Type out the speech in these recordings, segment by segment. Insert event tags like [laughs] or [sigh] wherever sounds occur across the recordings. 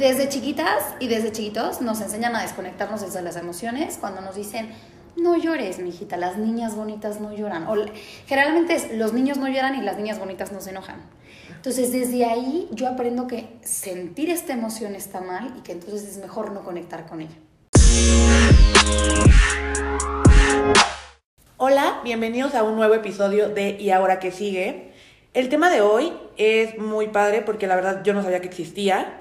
desde chiquitas y desde chiquitos nos enseñan a desconectarnos desde las emociones cuando nos dicen, no llores, mijita, las niñas bonitas no lloran. O generalmente es, los niños no lloran y las niñas bonitas no se enojan. Entonces, desde ahí yo aprendo que sentir esta emoción está mal y que entonces es mejor no conectar con ella. Hola, bienvenidos a un nuevo episodio de Y ahora que sigue. El tema de hoy es muy padre porque la verdad yo no sabía que existía.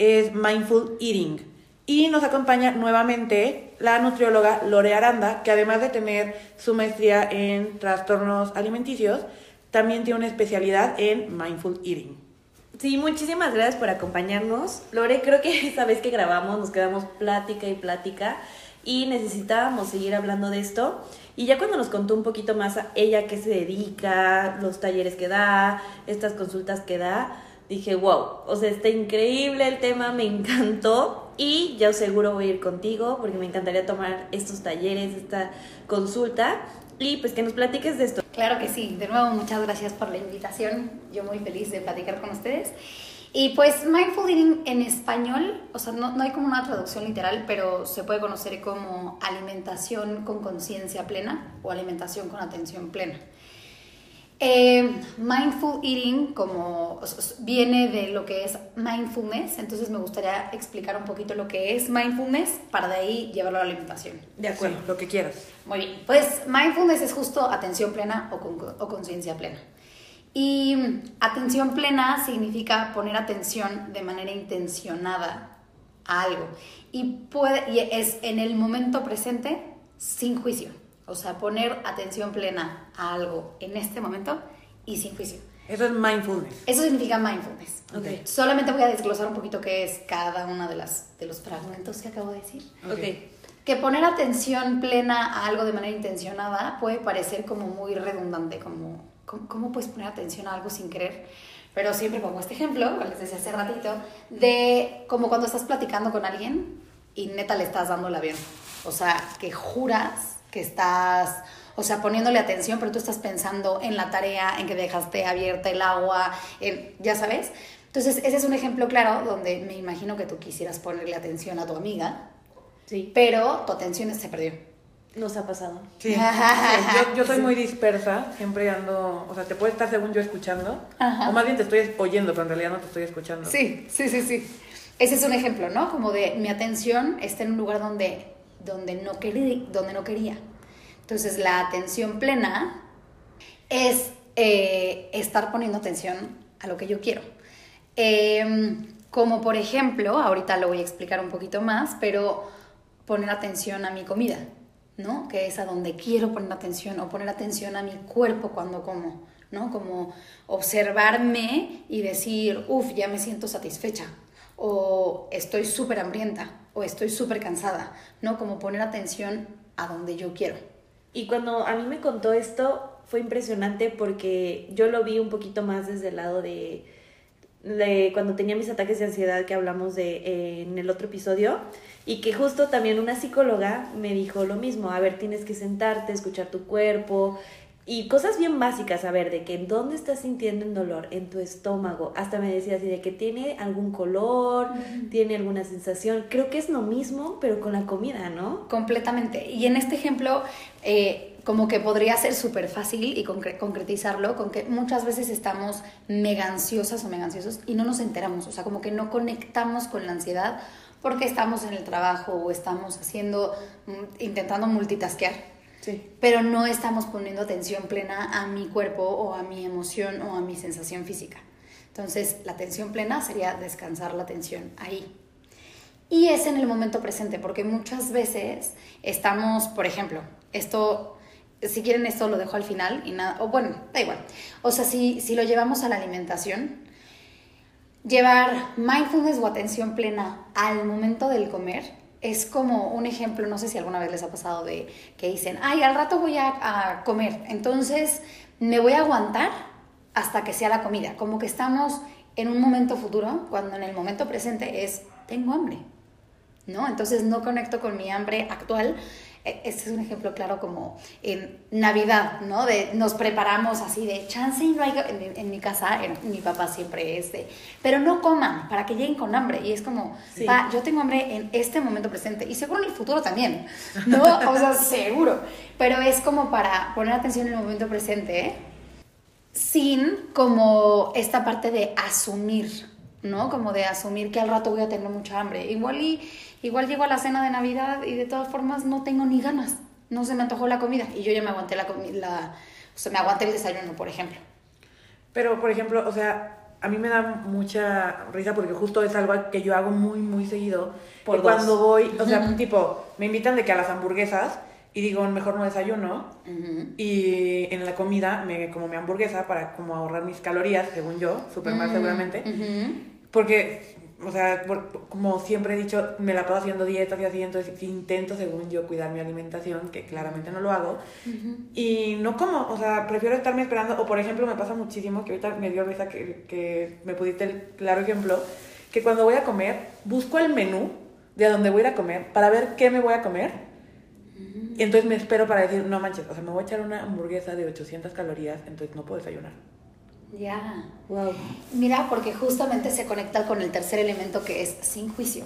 Es mindful eating. Y nos acompaña nuevamente la nutrióloga Lore Aranda, que además de tener su maestría en trastornos alimenticios, también tiene una especialidad en mindful eating. Sí, muchísimas gracias por acompañarnos. Lore, creo que [laughs] esta vez que grabamos nos quedamos plática y plática y necesitábamos seguir hablando de esto. Y ya cuando nos contó un poquito más a ella qué se dedica, los talleres que da, estas consultas que da, dije, wow, o sea, está increíble el tema, me encantó y ya seguro voy a ir contigo porque me encantaría tomar estos talleres, esta consulta y pues que nos platiques de esto. Claro que sí, de nuevo muchas gracias por la invitación, yo muy feliz de platicar con ustedes. Y pues mindful eating en español, o sea, no, no hay como una traducción literal, pero se puede conocer como alimentación con conciencia plena o alimentación con atención plena. Eh, mindful eating como viene de lo que es mindfulness, entonces me gustaría explicar un poquito lo que es mindfulness para de ahí llevarlo a la alimentación. De acuerdo, lo que quieras. Muy bien, pues mindfulness es justo atención plena o, o conciencia plena. Y atención plena significa poner atención de manera intencionada a algo y, puede, y es en el momento presente sin juicio. O sea, poner atención plena a algo en este momento y sin juicio. Eso es mindfulness. Eso significa mindfulness. Okay. Solamente voy a desglosar un poquito qué es cada uno de, las, de los fragmentos que acabo de decir. Okay. Que poner atención plena a algo de manera intencionada puede parecer como muy redundante, como ¿cómo, puedes poner atención a algo sin querer? Pero siempre pongo este ejemplo, que les decía hace ratito, de como cuando estás platicando con alguien y neta le estás dando el avión. O sea, que juras que estás, o sea, poniéndole atención, pero tú estás pensando en la tarea, en que dejaste abierta el agua, ya sabes. Entonces, ese es un ejemplo claro donde me imagino que tú quisieras ponerle atención a tu amiga, sí. pero tu atención se perdió. Nos ha pasado. Sí, [laughs] yo, soy muy dispersa, siempre ando, o sea, te puede estar según yo escuchando, o más bien te estoy oyendo, pero en realidad no te estoy escuchando. Sí, sí, sí, sí. Ese es un ejemplo, ¿no? Como de mi atención está en un lugar donde donde no, quería, donde no quería. Entonces la atención plena es eh, estar poniendo atención a lo que yo quiero. Em, como por ejemplo, ahorita lo voy a explicar un poquito más, pero poner atención a mi comida, ¿no? Que es a donde quiero poner atención o poner atención a mi cuerpo cuando como, ¿no? Como observarme y decir, uff, ya me siento satisfecha o estoy súper hambrienta o estoy súper cansada, ¿no? Como poner atención a donde yo quiero. Y cuando a mí me contó esto, fue impresionante porque yo lo vi un poquito más desde el lado de, de cuando tenía mis ataques de ansiedad que hablamos de eh, en el otro episodio y que justo también una psicóloga me dijo lo mismo, a ver, tienes que sentarte, escuchar tu cuerpo, y cosas bien básicas, a ver, de que en dónde estás sintiendo el dolor, en tu estómago. Hasta me decía así de que tiene algún color, tiene alguna sensación. Creo que es lo mismo, pero con la comida, ¿no? Completamente. Y en este ejemplo, eh, como que podría ser súper fácil y concretizarlo con que muchas veces estamos mega ansiosas o mega ansiosos y no nos enteramos. O sea, como que no conectamos con la ansiedad porque estamos en el trabajo o estamos haciendo, mm, intentando multitaskear pero no estamos poniendo atención plena a mi cuerpo o a mi emoción o a mi sensación física. Entonces, la atención plena sería descansar la atención ahí. Y es en el momento presente, porque muchas veces estamos, por ejemplo, esto, si quieren esto lo dejo al final y nada, o bueno, da igual. O sea, si, si lo llevamos a la alimentación, llevar mindfulness o atención plena al momento del comer es como un ejemplo, no sé si alguna vez les ha pasado de que dicen, ay, al rato voy a, comer, entonces me voy a aguantar hasta que sea la comida, como que estamos en un momento futuro, cuando en el momento presente es, tengo hambre, ¿no? Entonces no conecto con mi hambre actual, Este es un ejemplo claro como en Navidad, ¿no? De nos preparamos así de chance y no hay... En, en mi casa, en- mi papá siempre es de, pero no coman para que lleguen con hambre. Y es como, Sí. pa, yo tengo hambre en este momento presente y seguro en el futuro también, ¿no? [laughs] O sea, seguro. Pero es como para poner atención en el momento presente, ¿eh? sin como esta parte de asumir, ¿no? Como de asumir que al rato voy a tener mucha hambre. Igual y igual llego a la cena de Navidad y de todas formas no tengo ni ganas. No se me antojó la comida y yo ya me aguanté la comida, o sea, me aguanté el desayuno, por ejemplo. Pero, por ejemplo, o sea, a mí me da mucha risa porque justo es algo que yo hago muy, muy seguido. Por Que cuando voy, o sea, tipo, me invitan de que a las hamburguesas y digo, mejor no desayuno. Y en la comida me como mi hamburguesa para como ahorrar mis calorías, según yo, súper mal seguramente. Ujú. Porque, o sea, por- como siempre he dicho, me la paso haciendo dietas y así, entonces sí intento, según yo, cuidar mi alimentación, que claramente no lo hago. Y no como, o sea, prefiero estarme esperando. O, por ejemplo, me pasa muchísimo, que ahorita me dio risa que, que me pudiste el claro ejemplo, que cuando voy a comer, busco el menú de a dónde voy a ir a comer para ver qué me voy a comer. Y entonces me espero para decir, no manches, o sea, me voy a echar una hamburguesa de 800 calorías, entonces no puedo desayunar. Ya. Wow. Mira, porque justamente se conecta con el tercer elemento que es sin juicio.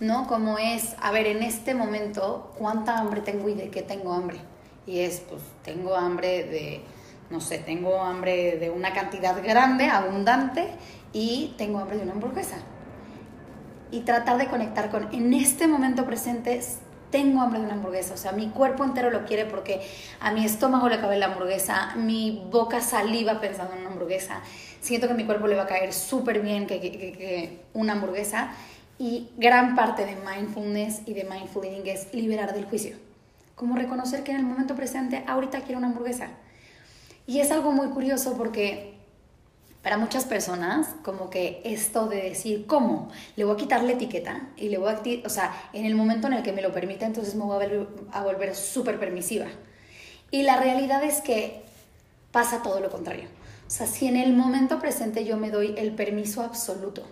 ¿No? Como es, a ver, en este momento, ¿cuánta hambre tengo y de qué tengo hambre? Y es, pues, tengo hambre de, no sé, tengo hambre de una cantidad grande, abundante, y tengo hambre de una hamburguesa. Y tratar de conectar con, en este momento presente, tengo hambre de una hamburguesa. O sea, mi cuerpo entero lo quiere porque a mi estómago le cabe la hamburguesa, mi boca saliva pensando en una hamburguesa. Siento que a mi cuerpo le va a caer súper bien que, que- que- una hamburguesa. Y gran parte de mindfulness y de mindful eating es liberar del juicio. Como reconocer que en el momento presente, ahorita quiero una hamburguesa. Y es algo muy curioso porque para muchas personas, como que esto de decir, ¿cómo? Le voy a quitar la etiqueta y le voy a, o sea, en el momento en el que me lo permita, entonces me voy a a volver súper permisiva. Y la realidad es que pasa todo lo contrario. O sea, si en el momento presente yo me doy el permiso absoluto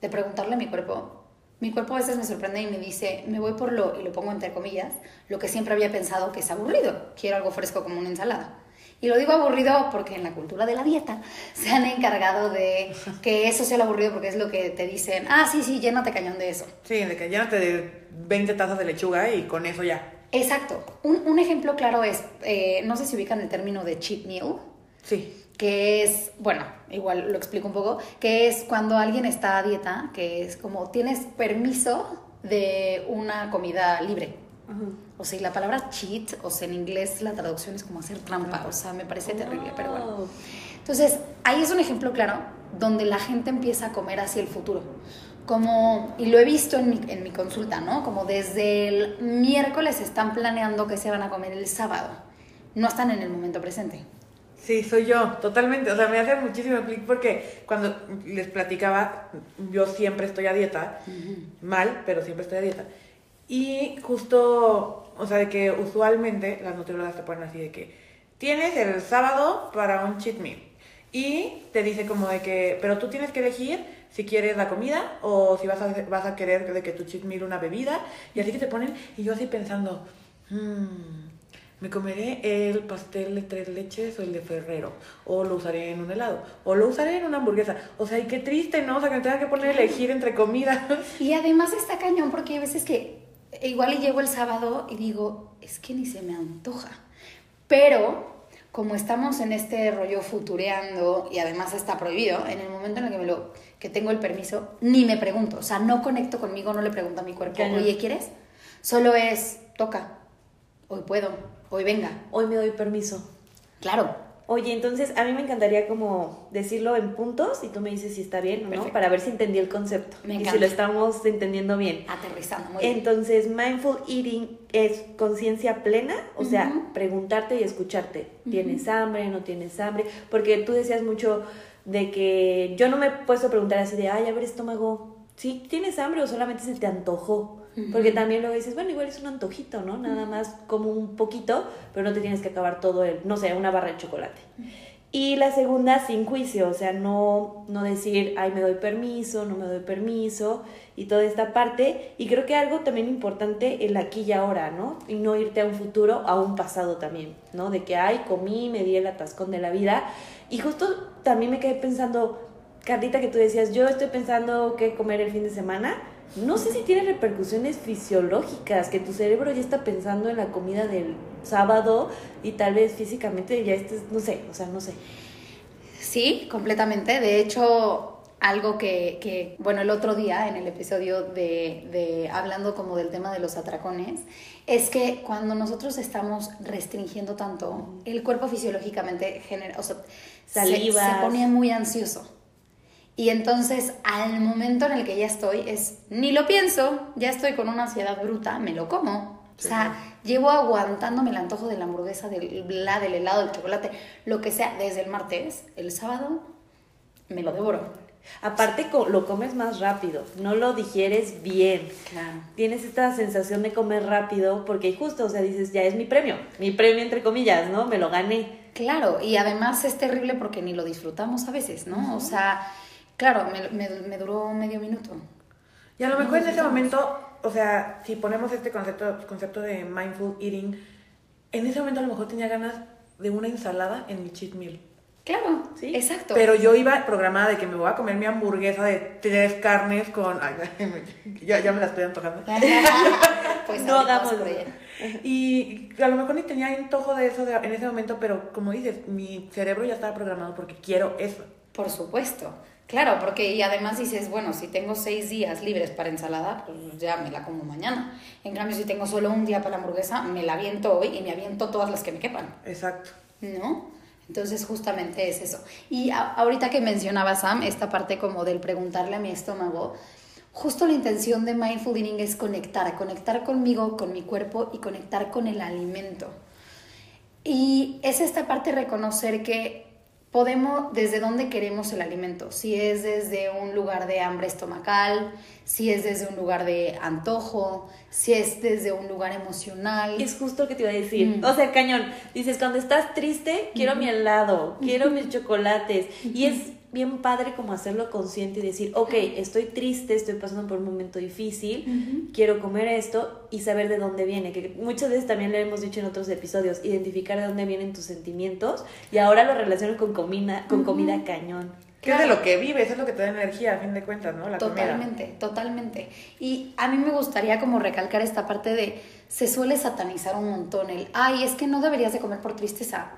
de preguntarle a mi cuerpo, mi cuerpo a veces me sorprende y me dice, me voy por lo, y lo pongo entre comillas, lo que siempre había pensado que es aburrido. Quiero algo fresco como una ensalada. Y lo digo aburrido porque en la cultura de la dieta se han encargado de que eso sea lo aburrido porque es lo que te dicen, ah, sí, sí, llénate cañón de eso. Sí, de que llénate de 20 tazas de lechuga y con eso ya. Exacto. Un, un ejemplo claro es, eh, no sé si ubican el término de cheat meal, Sí. que es, bueno, igual lo explico un poco, que es cuando alguien está a dieta, que es como tienes permiso de una comida libre. O sea, y la palabra cheat, o sea, en inglés la traducción es como hacer trampa, o sea, me parece terrible, pero bueno. Wow. Entonces, ahí es un ejemplo claro donde la gente empieza a comer hacia el futuro. Como, y lo he visto en mi, en mi consulta, ¿no? Como desde el miércoles están planeando que se van a comer el sábado. No están en el momento presente. Sí, soy yo, totalmente. O sea, me hace muchísimo clic porque cuando les platicaba, yo siempre estoy a dieta, mal, pero siempre estoy a dieta. Y justo, o sea, de que usualmente las nutriólogas te ponen así de que tienes el sábado para un cheat meal. Y te dice como de que, pero tú tienes que elegir si quieres la comida o si vas a, vas a querer de que tu cheat meal una bebida. Y así que te ponen, y yo así pensando, "Hmm, me comeré el pastel de tres leches o el de Ferrero, o lo usaré en un helado, o lo usaré en una hamburguesa. O sea, y qué triste, ¿no? O sea, que me tenga que poner a elegir entre comidas. Y además está cañón porque hay veces que igual y llego el sábado y digo, es que ni se me antoja. Pero como estamos en este rollo futureando y además está prohibido, en el momento en el que me lo que tengo el permiso, ni me pregunto, o sea, no conecto conmigo, no le pregunto a mi cuerpo, Cañón. "Oye, ¿quieres?" Solo es toca. Hoy puedo, hoy venga. Hoy me doy permiso. Claro. Oye, entonces a mí me encantaría como decirlo en puntos y tú me dices si está bien o no, Perfecto. para ver si entendí el concepto Me y si lo estamos entendiendo bien. Aterrizando muy bien. Entonces, mindful eating es conciencia plena, o sea, preguntarte y escucharte. ¿Tienes hambre? ¿No tienes hambre? Porque tú decías mucho de que yo no me he puesto a preguntar así de, ay, a ver, estómago, ¿sí tienes hambre o solamente se te antojó? Porque también luego dices, bueno, igual es un antojito, ¿no? Nada más como un poquito, pero no te tienes que acabar todo el, no sé, una barra de chocolate. Y la segunda, sin juicio, o sea, no, no decir, ay, me doy permiso, no me doy permiso, y toda esta parte. Y creo que algo también importante, el aquí y ahora, ¿no? Y no irte a un futuro, a un pasado también, ¿no? De que, ay, comí, me di el atascón de la vida. Y justo también me quedé pensando, Carlita, que tú decías, yo estoy pensando qué comer el fin de semana. No sé si tiene repercusiones fisiológicas, que tu cerebro ya está pensando en la comida del sábado y tal vez físicamente ya estés, no sé, o sea, no sé. Sí, completamente. De hecho, algo que, que, bueno, el otro día en el episodio de, de, hablando como del tema de los atracones, es que cuando nosotros estamos restringiendo tanto, el cuerpo fisiológicamente genera, o sea, se, se pone muy ansioso. Y entonces, al momento en el que ya estoy, es ni lo pienso, ya estoy con una ansiedad bruta, me lo como. O sea, llevo aguantándome el antojo de la hamburguesa, del, la, del helado, del chocolate, lo que sea, desde el martes, el sábado, me lo devoro. Aparte lo comes más rápido, no lo digieres bien. Claro. Tienes esta sensación de comer rápido porque justo, o sea, dices, ya es mi premio, mi premio entre comillas, ¿no? Me lo gané. Claro, y además es terrible porque ni lo disfrutamos a veces, ¿no? O sea, Claro, me, me, me, duró medio minuto. Y a lo mejor en ese momento, o sea, si ponemos este concepto, concepto de mindful eating, en ese momento a lo mejor tenía ganas de una ensalada en mi cheat meal. Claro, sí. Exacto. Pero yo iba programada de que me voy a comer mi hamburguesa de tres carnes con. Ay, [laughs] ya, ya me la estoy antojando. [laughs] pues no ella. Y a lo mejor ni tenía antojo de eso en ese momento, pero como dices, mi cerebro ya estaba programado porque quiero eso. Por supuesto. Claro, porque y además dices, bueno, si tengo seis días libres para ensalada, pues ya me la como mañana. En cambio, si tengo solo un día para la hamburguesa, me la aviento hoy y me aviento todas las que me quepan. Exacto. ¿No? Entonces, justamente es eso. Y ahorita que mencionaba Sam, esta parte como del preguntarle a mi estómago, justo la intención de mindful eating es conectar, conectar conmigo, con mi cuerpo y conectar con el alimento. Y es esta parte de reconocer que podemos, desde dónde queremos el alimento, si es desde un lugar de hambre estomacal, si es desde un lugar de antojo, si es desde un lugar emocional. Es justo lo que te iba a decir. Mm. O sea, cañón, dices, cuando estás triste, quiero mi helado, quiero mis chocolates. Y es bien padre como hacerlo consciente y decir, ok, estoy triste, estoy pasando por un momento difícil, quiero comer esto y saber de dónde viene, que muchas veces también le hemos dicho en otros episodios, identificar de dónde vienen tus sentimientos y ahora lo relaciono con comida, con comida cañón. Que es de lo que vives, es lo que te da energía, a fin de cuentas, ¿no? La totalmente, totalmente. Y a mí me gustaría como recalcar esta parte de, se suele satanizar un montón el, ay, es que no deberías de comer por tristeza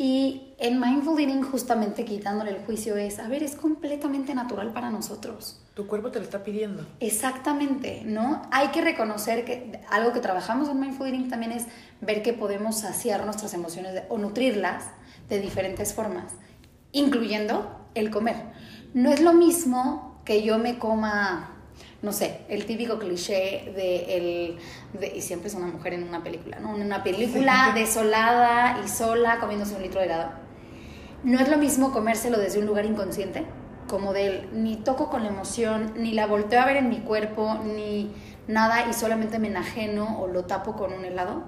y en Mindful Eating justamente quitándole el juicio es, a ver, es completamente natural para nosotros. Tu cuerpo te lo está pidiendo. Exactamente, ¿no? Hay que reconocer que algo que trabajamos en Mindful Eating también es ver que podemos saciar nuestras emociones o nutrirlas de diferentes formas, incluyendo el comer. No es lo mismo que yo me coma no sé, el típico cliché de el de, y siempre es una mujer en una película, ¿no? Una película desolada y sola comiéndose un litro de helado. No es lo mismo comérselo desde un lugar inconsciente, como del ni toco con la emoción, ni la volteo a ver en mi cuerpo, ni nada y solamente me enajeno o lo tapo con un helado,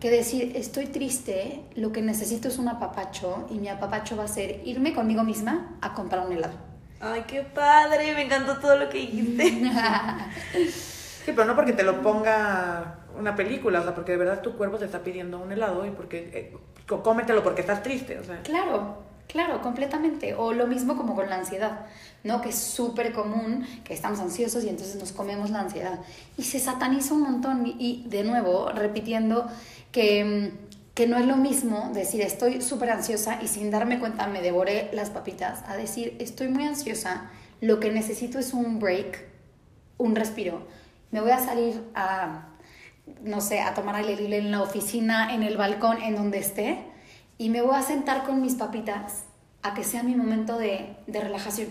que decir, estoy triste, lo que necesito es un apapacho y mi apapacho va a ser irme conmigo misma a comprar un helado. Ay, qué padre, me encantó todo lo que dijiste. [laughs] sí, pero no porque te lo ponga una película, o sea, porque de verdad tu cuerpo te está pidiendo un helado y porque eh, cómetelo porque estás triste, o sea. Claro, claro, completamente. O lo mismo como con la ansiedad, ¿no? Que es súper común que estamos ansiosos y entonces nos comemos la ansiedad. Y se sataniza un montón. Y de nuevo, repitiendo que mm, que no es lo mismo decir estoy súper ansiosa y sin darme cuenta me devoré las papitas, a decir estoy muy ansiosa, lo que necesito es un break, un respiro. Me voy a salir a, no sé, a tomar aire en la oficina, en el balcón, en donde esté, y me voy a sentar con mis papitas a que sea mi momento de, de relajación.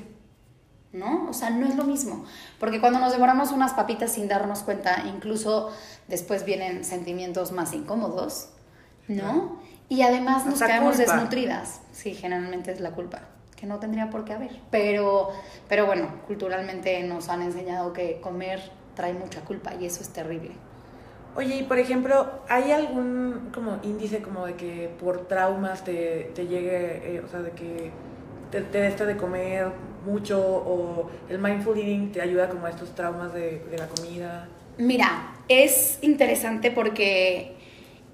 ¿no? O sea, no es lo mismo, porque cuando nos devoramos unas papitas sin darnos cuenta, incluso después vienen sentimientos más incómodos, ¿no? Y además nos quedamos desnutridas. Sí, generalmente es la culpa, que no tendría por qué haber. Pero, pero bueno, culturalmente nos han enseñado que comer trae mucha culpa y eso es terrible. Oye, y por ejemplo, ¿hay algún como índice como de que por traumas te, te llegue, eh, o sea, de que te, te de comer mucho o el mindful eating te ayuda como a estos traumas de, de la comida? Mira, es interesante porque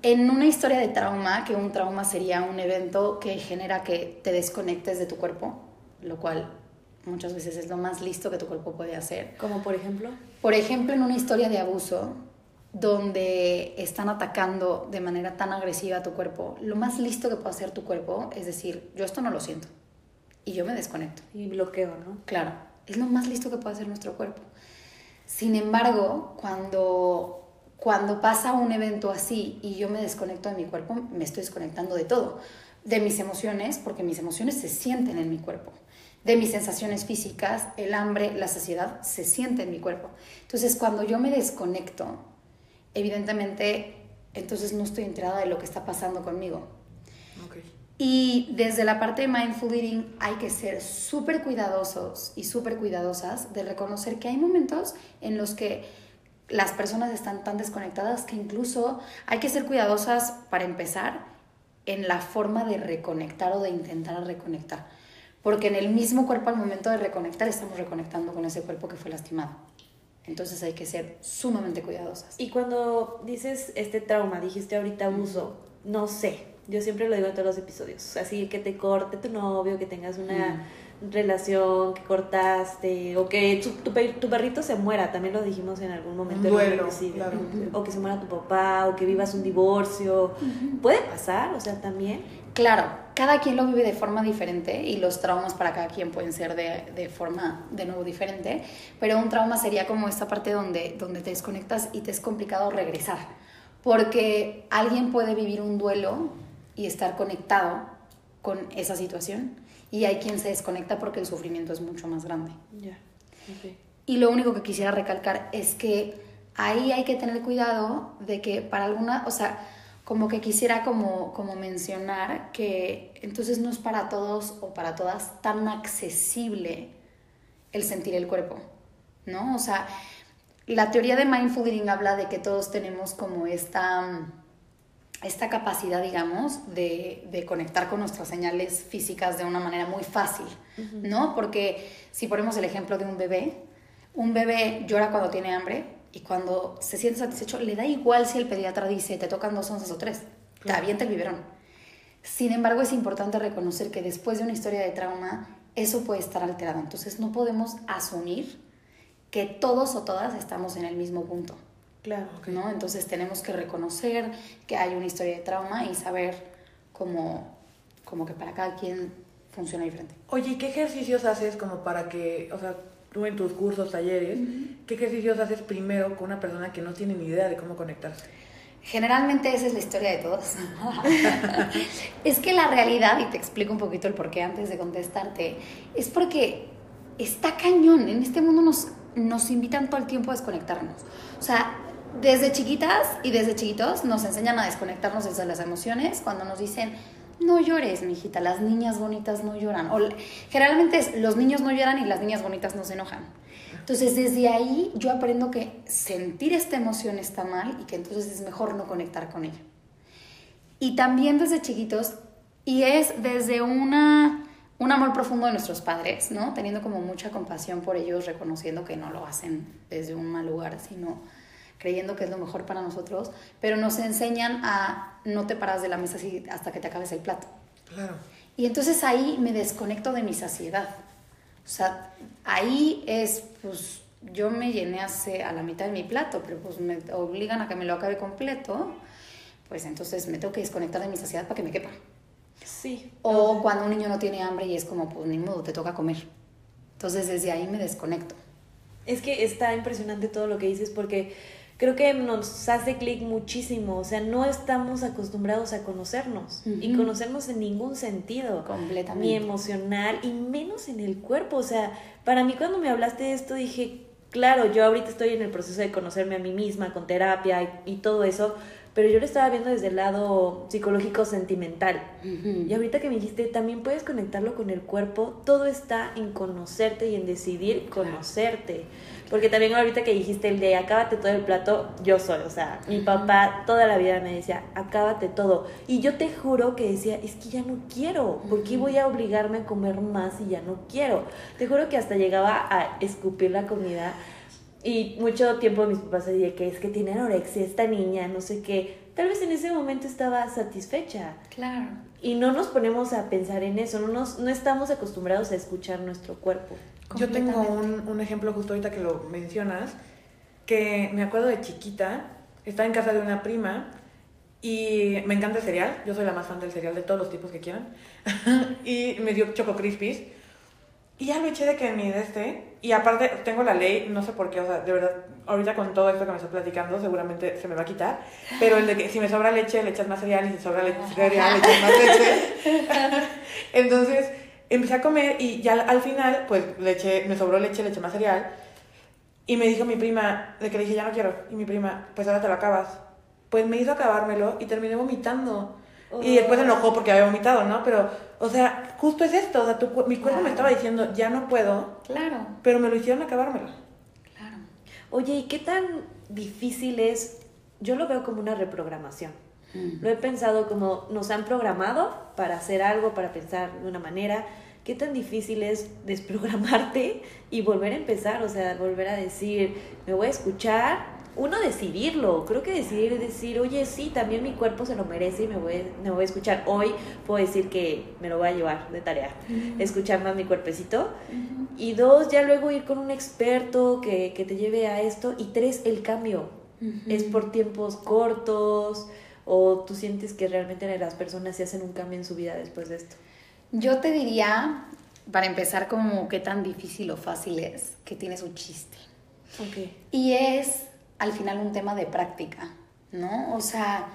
en una historia de trauma, que un trauma sería un evento que genera que te desconectes de tu cuerpo, lo cual muchas veces es lo más listo que tu cuerpo puede hacer. Como por ejemplo. Por ejemplo, en una historia de abuso, donde están atacando de manera tan agresiva a tu cuerpo, lo más listo que puede hacer tu cuerpo es decir, yo esto no lo siento. Y yo me desconecto. Y bloqueo, ¿no? Claro, es lo más listo que puede hacer nuestro cuerpo. Sin embargo, cuando, cuando pasa un evento así y yo me desconecto de mi cuerpo, me estoy desconectando de todo. De mis emociones, porque mis emociones se sienten en mi cuerpo. De mis sensaciones físicas, el hambre, la saciedad, se siente en mi cuerpo. Entonces, cuando yo me desconecto, evidentemente, entonces no estoy enterada de lo que está pasando conmigo. Y desde la parte de mindful eating hay que ser súper cuidadosos y súper cuidadosas de reconocer que hay momentos en los que las personas están tan desconectadas que incluso hay que ser cuidadosas para empezar en la forma de reconectar o de intentar reconectar. Porque en el mismo cuerpo al momento de reconectar estamos reconectando con ese cuerpo que fue lastimado. Entonces hay que ser sumamente cuidadosas. Y cuando dices este trauma, dijiste ahorita abuso, no sé, yo siempre lo digo en todos los episodios. Así que te corte tu novio, que tengas una relación, que cortaste, o que tu, tu, perrito se muera, también lo dijimos en algún momento. Duelo, O que se muera tu papá, o que vivas un divorcio. Puede pasar, o sea, también. Claro, cada quien lo vive de forma diferente y los traumas para cada quien pueden ser de, de, forma de nuevo diferente, pero un trauma sería como esta parte donde, donde te desconectas y te es complicado regresar, porque alguien puede vivir un duelo y estar conectado con esa situación y hay quien se desconecta porque el sufrimiento es mucho más grande. Y lo único que quisiera recalcar es que ahí hay que tener cuidado de que para alguna, o sea, como que quisiera como, como mencionar que entonces no es para todos o para todas tan accesible el sentir el cuerpo, ¿no? O sea, la teoría de mindful eating habla de que todos tenemos como esta esta capacidad, digamos, de, de, conectar con nuestras señales físicas de una manera muy fácil, ¿no? Porque si ponemos el ejemplo de un bebé, un bebé llora cuando tiene hambre y cuando se siente satisfecho, le da igual si el pediatra dice te tocan dos onzas o tres, te avienta el biberón. Sin embargo, es importante reconocer que después de una historia de trauma, eso puede estar alterado. Entonces, no podemos asumir que todos o todas estamos en el mismo punto. Claro. ¿no? Entonces tenemos que reconocer que hay una historia de trauma y saber cómo, como que para cada quien funciona diferente. Oye, ¿qué ejercicios haces como para que, o sea, tú en tus cursos, talleres, qué ejercicios haces primero con una persona que no tiene ni idea de cómo conectarse? Generalmente esa es la historia de todos. [laughs] es que la realidad, y te explico un poquito el porqué antes de contestarte, es porque está cañón. En este mundo nos, nos invitan todo el tiempo a desconectarnos. O sea, desde chiquitas y desde chiquitos nos enseñan a desconectarnos desde las emociones cuando nos dicen, no llores, mijita, las niñas bonitas no lloran. O, generalmente los niños no lloran y las niñas bonitas no se enojan. Entonces, desde ahí yo aprendo que sentir esta emoción está mal y que entonces es mejor no conectar con ella. Y también desde chiquitos, y es desde una, un amor profundo de nuestros padres, ¿no? Teniendo como mucha compasión por ellos, reconociendo que no lo hacen desde un mal lugar, sino creyendo que es lo mejor para nosotros, pero nos enseñan a no te paras de la mesa hasta que te acabes el plato. Claro. Y entonces ahí me desconecto de mi saciedad. O sea, ahí es, pues, yo me llené hace a la mitad de mi plato, pero pues me obligan a que me lo acabe completo, pues entonces me tengo que desconectar de mi saciedad para que me quepa. Sí. O cuando un niño no tiene hambre y es como, pues ni modo, te toca comer. Entonces desde ahí me desconecto. Es que está impresionante todo lo que dices porque creo que nos hace clic muchísimo. O sea, no estamos acostumbrados a conocernos y conocernos en ningún sentido. Completamente. Ni emocional y menos en el cuerpo. O sea, para mí cuando me hablaste de esto dije, claro, yo ahorita estoy en el proceso de conocerme a mí misma con terapia y, todo eso, pero yo lo estaba viendo desde el lado psicológico sentimental. Y ahorita que me dijiste, también puedes conectarlo con el cuerpo, todo está en conocerte y en decidir conocerte. Porque también ahorita que dijiste el de acábate todo el plato, yo soy, o sea, mi papá toda la vida me decía, acábate todo. Y yo te juro que decía, es que ya no quiero, ¿por qué voy a obligarme a comer más y ya no quiero? Te juro que hasta llegaba a escupir la comida. Y mucho tiempo mis papás decían que es que tiene anorexia esta niña, no sé qué. Tal vez en ese momento estaba satisfecha. Claro. Y no nos ponemos a pensar en eso, no, nos, no estamos acostumbrados a escuchar nuestro cuerpo. Yo tengo un, un ejemplo justo ahorita que lo mencionas, que me acuerdo de chiquita, estaba en casa de una prima y me encanta el cereal, yo soy la más fan del cereal de todos los tipos que quieran, [laughs] y me dio Choco Crispies. Y ya lo eché de que mi de este, y aparte tengo la ley, no sé por qué, o sea, de verdad, ahorita con todo esto que me estás platicando, seguramente se me va a quitar, pero el de que si me sobra leche, le echas más cereal, y si sobra leche, cereal, le echas más leche. [laughs] Entonces, empecé a comer y ya al final, pues le eché, me sobró leche, le eché más cereal. Y me dijo mi prima, de que le dije, ya no quiero. Y mi prima, pues ahora te lo acabas. Pues me hizo acabármelo y terminé vomitando. Y después se enojó porque había vomitado, ¿no? Pero, o sea, justo es esto. O sea, tu mi cuerpo me estaba diciendo, ya no puedo, Claro, pero me lo hicieron acabármelo. claro. Oye, ¿y qué tan difícil es? Yo lo veo como una reprogramación. Mm. Lo he pensado como nos han programado para hacer algo, para pensar de una manera. ¿Qué tan difícil es [laughs] desprogramarte y volver a empezar? O sea, volver a decir, me voy a escuchar. Uno decidirlo, creo que decidir decir, oye, sí, también mi cuerpo se lo merece y me voy, me voy a escuchar. Hoy puedo decir que me lo voy a llevar de tarea, escuchar más mi cuerpecito. Y dos, ya luego ir con un experto que, que te lleve a esto. Y tres, el cambio. Es por tiempos cortos o tú sientes que realmente las personas se hacen un cambio en su vida después de esto. Yo te diría, para empezar, como qué tan difícil o fácil es, que tiene su chiste. Ok. Y es al final un tema de práctica, ¿no? O sea,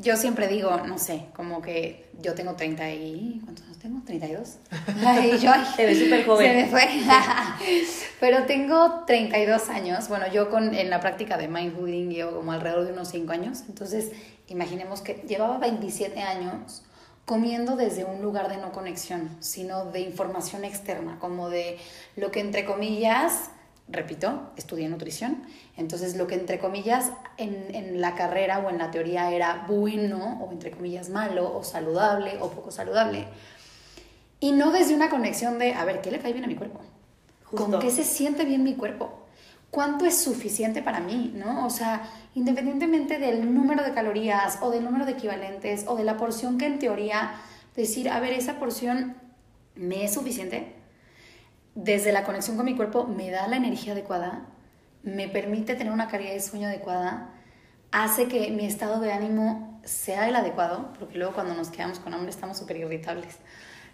yo siempre digo, no sé, como que yo tengo 30 y... ¿Cuántos años tengo? ¿32? [laughs] Ay, yo, ay, Te ves súper joven. Se me fue. [laughs] Pero tengo 32 años. Bueno, yo con, en la práctica de mindful eating llevo como alrededor de unos 5 años. Entonces, imaginemos que llevaba 27 años comiendo desde un lugar de no conexión, sino de información externa, como de lo que entre comillas, repito, estudié nutrición, entonces lo que entre comillas en, en la carrera o en la teoría era bueno o entre comillas malo o saludable o poco saludable. Y no desde una conexión de, a ver, ¿qué le cae bien a mi cuerpo? ¿Con qué se siente bien mi cuerpo? ¿Cuánto es suficiente para mí? ¿no? O sea, independientemente del número de calorías o del número de equivalentes o de la porción que en teoría decir, a ver, esa porción me es suficiente, desde la conexión con mi cuerpo me da la energía adecuada, me permite tener una calidad de sueño adecuada, hace que mi estado de ánimo sea el adecuado, porque luego cuando nos quedamos con hambre estamos súper irritables.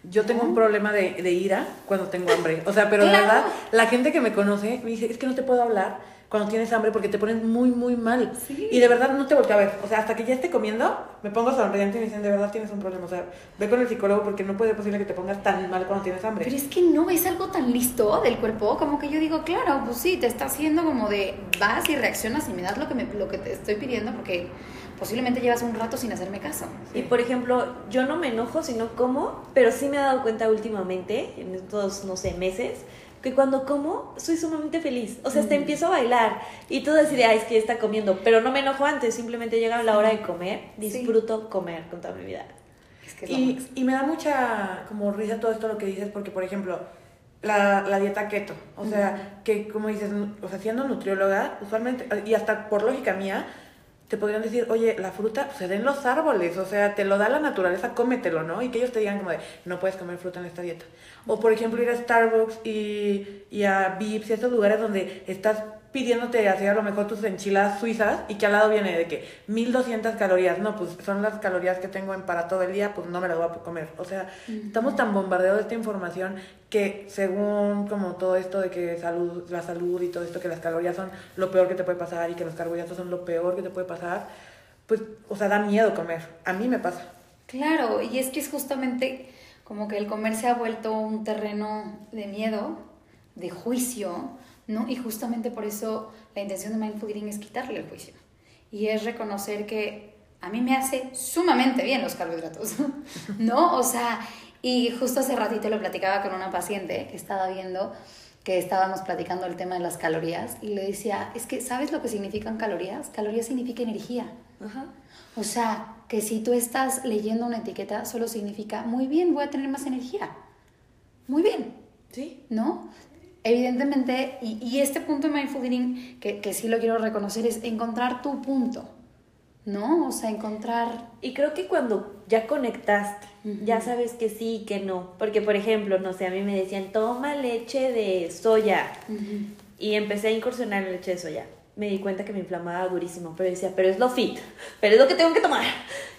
Yo tengo un problema de, de ira cuando tengo hambre. O sea, pero de verdad, la gente que me conoce me dice, es que no te puedo hablar cuando tienes hambre porque te pones muy, muy mal. Sí. Y de verdad no te volteo a ver. O sea, hasta que ya esté comiendo, me pongo sonriente y me dicen, de verdad tienes un problema. O sea, ve con el psicólogo porque no puede ser posible que te pongas tan mal cuando tienes hambre. Pero es que no es algo tan listo del cuerpo, como que yo digo, claro, pues sí, te está haciendo como de vas y reaccionas y me das lo que, me, lo que te estoy pidiendo porque posiblemente llevas un rato sin hacerme caso. Y por ejemplo, yo no me enojo sino como, pero sí me he dado cuenta últimamente, en estos, no sé, meses, que cuando como soy sumamente feliz. O sea, hasta empiezo a bailar y todo así de, ay, es que está comiendo, pero no me enojo antes, simplemente llega la hora de comer, Sí. disfruto comer con toda mi vida. Es que es Y, y me da mucha como risa todo esto lo que dices porque, por ejemplo, la, la dieta keto, o sea, que como dices, o sea, siendo nutrióloga, usualmente, y hasta por lógica mía, te podrían decir, oye, la fruta se da en los árboles, o sea, te lo da la naturaleza, cómetelo, ¿no? Y que ellos te digan como de, no puedes comer fruta en esta dieta. O, por ejemplo, ir a Starbucks y, y a Vips y a estos lugares donde estás pidiéndote hacer a lo mejor tus enchiladas suizas y que al lado viene de que 1200 calorías, no, pues son las calorías que tengo en para todo el día, pues no me las voy a comer. O sea, estamos tan bombardeados de esta información que según como todo esto de que salud, la salud y todo esto, que las calorías son lo peor que te puede pasar y que los carbohidratos son lo peor que te puede pasar, pues, o sea, da miedo comer. A mí me pasa. Claro, y es que es justamente como que el comer se ha vuelto un terreno de miedo, de juicio, ¿no? Y justamente por eso la intención de Mindful Eating es quitarle el juicio. y es reconocer que a mí me hace sumamente bien los carbohidratos, [laughs] ¿no? O sea, y justo hace ratito lo platicaba con una paciente que estaba viendo que estábamos platicando el tema de las calorías y le decía, es que ¿sabes lo que significan calorías? Calorías significa energía. Ajá. O sea, que si tú estás leyendo una etiqueta, solo significa, muy bien, voy a tener más energía. Muy bien, Sí. ¿no? Evidentemente, y, y este punto de mindful eating, que, que sí lo quiero reconocer, es encontrar tu punto, ¿no? O sea, encontrar... Y creo que cuando ya conectaste, ya sabes que sí y que no. Porque, por ejemplo, no sé, a mí me decían, toma leche de soya. Y empecé a incursionar en leche de soya. Me di cuenta que me inflamaba durísimo, pero decía, pero es lo fit, pero es lo que tengo que tomar.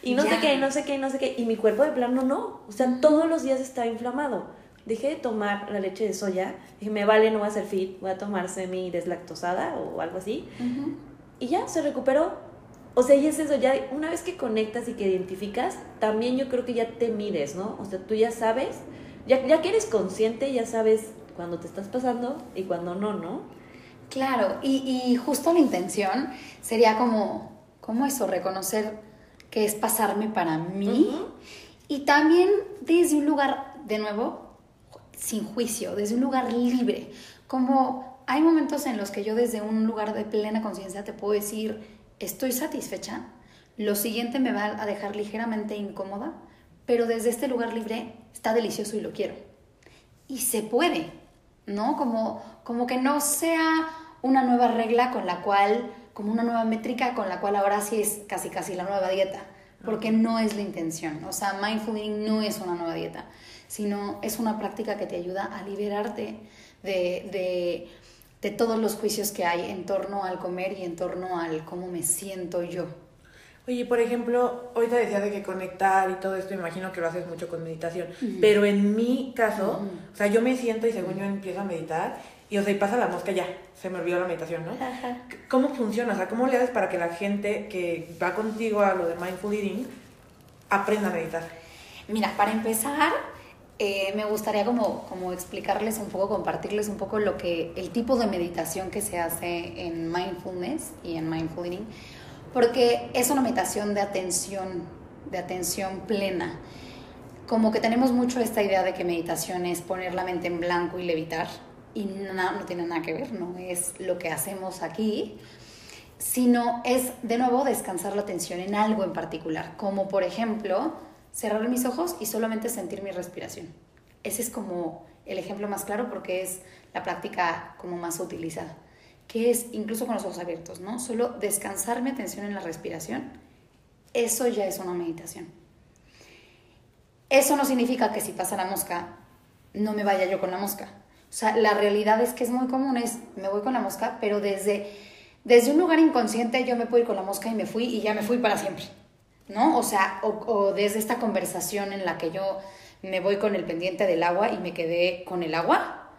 Y no sé Ya. qué, no sé qué, no sé qué. Y mi cuerpo de plano no. O sea, todos los días estaba inflamado. Dejé de tomar la leche de soya. Dije, me vale, no voy a ser fit, voy a tomar semi deslactosada o algo así. Y ya, se recuperó. O sea, y es eso, ya una vez que conectas y que identificas, también yo creo que ya te mides, ¿no? O sea, tú ya sabes, ya, ya que eres consciente, ya sabes cuando te estás pasando y cuando no, ¿no? Claro, y, y justo la intención sería como, como eso, reconocer que es pasarme para mí y también desde un lugar, de nuevo, sin juicio, desde un lugar libre. Como hay momentos en los que yo desde un lugar de plena conciencia te puedo decir, estoy satisfecha, lo siguiente me va a dejar ligeramente incómoda, pero desde este lugar libre está delicioso y lo quiero y se puede, ¿no? Como, como que no sea una nueva regla con la cual, como una nueva métrica con la cual ahora sí es casi casi la nueva dieta, porque no es la intención. O sea, mindful eating no es una nueva dieta, sino es una práctica que te ayuda a liberarte de, de, de todos los juicios que hay en torno al comer y en torno al cómo me siento yo. Oye, por ejemplo, ahorita decías de que conectar y todo esto, imagino que lo haces mucho con meditación, pero en mi caso, Ujú. o sea, yo me siento y según yo empiezo a meditar y, o sea, y pasa la mosca ya, se me olvidó la meditación, ¿no? ¿Cómo funciona? O sea, ¿cómo le haces para que la gente que va contigo a lo de mindful eating aprenda a meditar? Mira, para empezar, eh, me gustaría como, como explicarles un poco, compartirles un poco lo que, el tipo de meditación que se hace en mindfulness y en mindful eating, porque es una meditación de atención, de atención plena. Como que tenemos mucho esta idea de que meditación es poner la mente en blanco y levitar, y no, no tiene nada que ver, no es lo que hacemos aquí, sino es de nuevo descansar la atención en algo en particular, como por ejemplo cerrar mis ojos y solamente sentir mi respiración. Ese es como el ejemplo más claro porque es la práctica como más utilizada, que es incluso con los ojos abiertos, ¿no? Solo descansar mi atención en la respiración, eso ya es una meditación. Eso no significa que si pasa la mosca, no me vaya yo con la mosca. O sea, la realidad es que es muy común, es me voy con la mosca, pero desde, desde un lugar inconsciente yo me puedo ir con la mosca y me fui y ya me fui para siempre. ¿No? O sea, o, o desde esta conversación en la que yo me voy con el pendiente del agua y me quedé con el agua.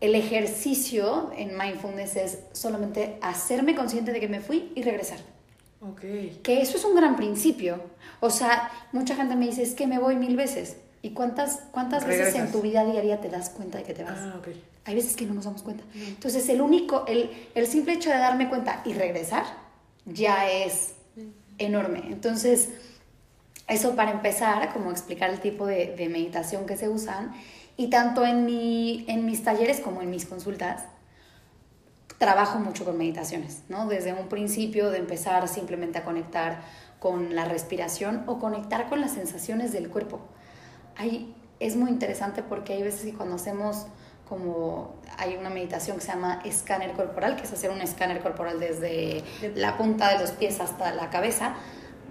El ejercicio en mindfulness es solamente hacerme consciente de que me fui y regresar. Ok. Que eso es un gran principio. O sea, mucha gente me dice, es que me voy mil veces. ¿Y cuántas, cuántas veces en tu vida diaria te das cuenta de que te vas? Ah, ok. Hay veces que no nos damos cuenta. Entonces, el único, el, el simple hecho de darme cuenta y regresar ya es enorme. Entonces, eso para empezar, como explicar el tipo de, meditación que se usan. Y tanto en, mi, en mis talleres como en mis consultas, trabajo mucho con meditaciones, ¿no? Desde un principio de empezar simplemente a conectar con la respiración o conectar con las sensaciones del cuerpo. Hay, es muy interesante porque hay veces que cuando hacemos como hay una meditación que se llama escáner corporal, que es hacer un escáner corporal desde la punta de los pies hasta la cabeza.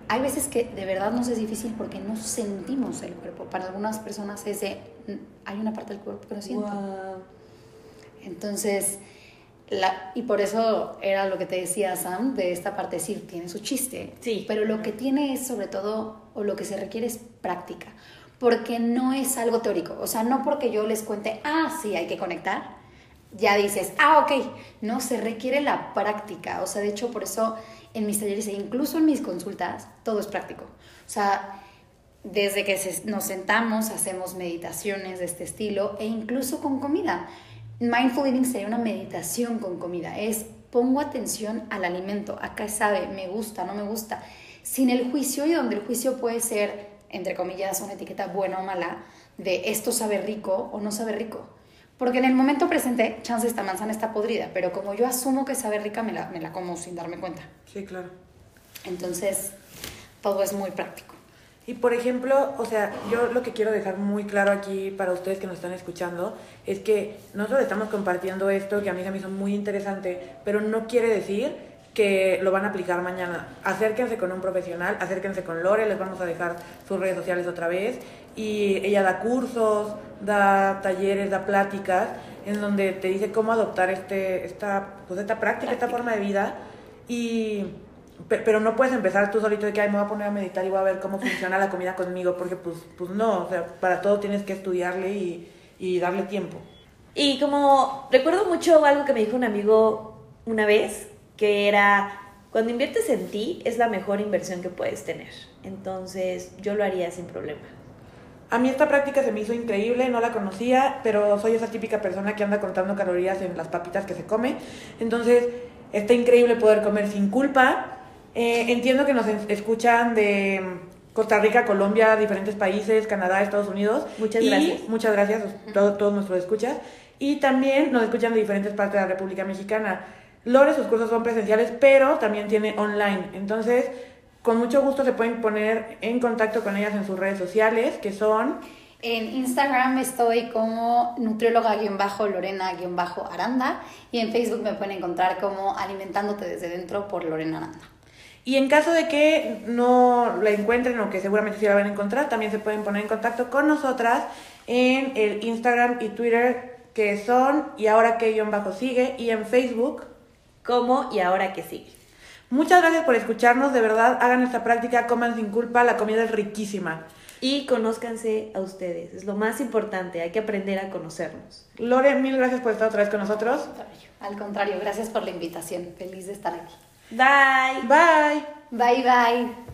Hay veces que de verdad nos es difícil porque no sentimos el cuerpo. Para algunas personas es de, hay una parte del cuerpo que no siento. Entonces, la, y por eso era lo que te decía Sam, de esta parte, sí, tiene su chiste. Sí. Pero lo que tiene es sobre todo, o lo que se requiere es práctica. Porque no es algo teórico. O sea, no porque yo les cuente, ah, sí, hay que conectar, ya dices, ah, ok. No, se requiere la práctica. O sea, de hecho, por eso en mis talleres e incluso en mis consultas, todo es práctico. O sea, desde que nos sentamos, hacemos meditaciones de este estilo e incluso con comida. Mindful eating sería una meditación con comida. Es pongo atención al alimento, acá sabe, me gusta, no me gusta, sin el juicio y donde el juicio puede ser, entre comillas, una etiqueta buena o mala, de esto sabe rico o no sabe rico. Porque en el momento presente, chance esta manzana está podrida, pero como yo asumo que sabe rica, me la, me la como sin darme cuenta. Sí, claro. Entonces, todo es muy práctico. Y por ejemplo, o sea, yo lo que quiero dejar muy claro aquí para ustedes que nos están escuchando es que nosotros estamos compartiendo esto que a mí se me hizo muy interesante, pero no quiere decir que lo van a aplicar mañana. Acérquense con un profesional, acérquense con Lore, les vamos a dejar sus redes sociales otra vez. Y ella da cursos, da talleres, da pláticas, en donde te dice cómo adoptar este, esta, pues esta práctica, esta forma de vida. Y pero no puedes empezar tú solito de que Ay, me voy a poner a meditar y voy a ver cómo funciona la comida conmigo, porque pues, pues no, o sea, para todo tienes que estudiarle y, y darle tiempo. Y como recuerdo mucho algo que me dijo un amigo una vez, que era, cuando inviertes en ti es la mejor inversión que puedes tener. Entonces yo lo haría sin problema. A mí esta práctica se me hizo increíble, no la conocía, pero soy esa típica persona que anda contando calorías en las papitas que se come. Entonces, está increíble poder comer sin culpa, eh, entiendo que nos escuchan de Costa Rica, Colombia, diferentes países, Canadá, Estados Unidos. Muchas gracias. Muchas gracias a todos, nuestros escuchas. Y también nos escuchan de diferentes partes de la República Mexicana. Lore, sus cursos son presenciales, pero también tiene online. Entonces, con mucho gusto se pueden poner en contacto con ellas en sus redes sociales, que son... En Instagram estoy como nutrióloga-lorena-aranda y en Facebook me pueden encontrar como alimentándote desde dentro por Lorena Aranda. Y en caso de que no la encuentren o que seguramente sí la van a encontrar, también se pueden poner en contacto con nosotras en el Instagram y Twitter que son y ahora que guion bajo sigue y en Facebook como y ahora que sigue. Muchas gracias por escucharnos, de verdad, hagan esta práctica, coman sin culpa, la comida es riquísima. Y conózcanse a ustedes, es lo más importante, hay que aprender a conocernos. Lore, mil gracias por estar otra vez con nosotros. Al contrario, gracias por la invitación, feliz de estar aquí. Bye. Bye. Bye, bye.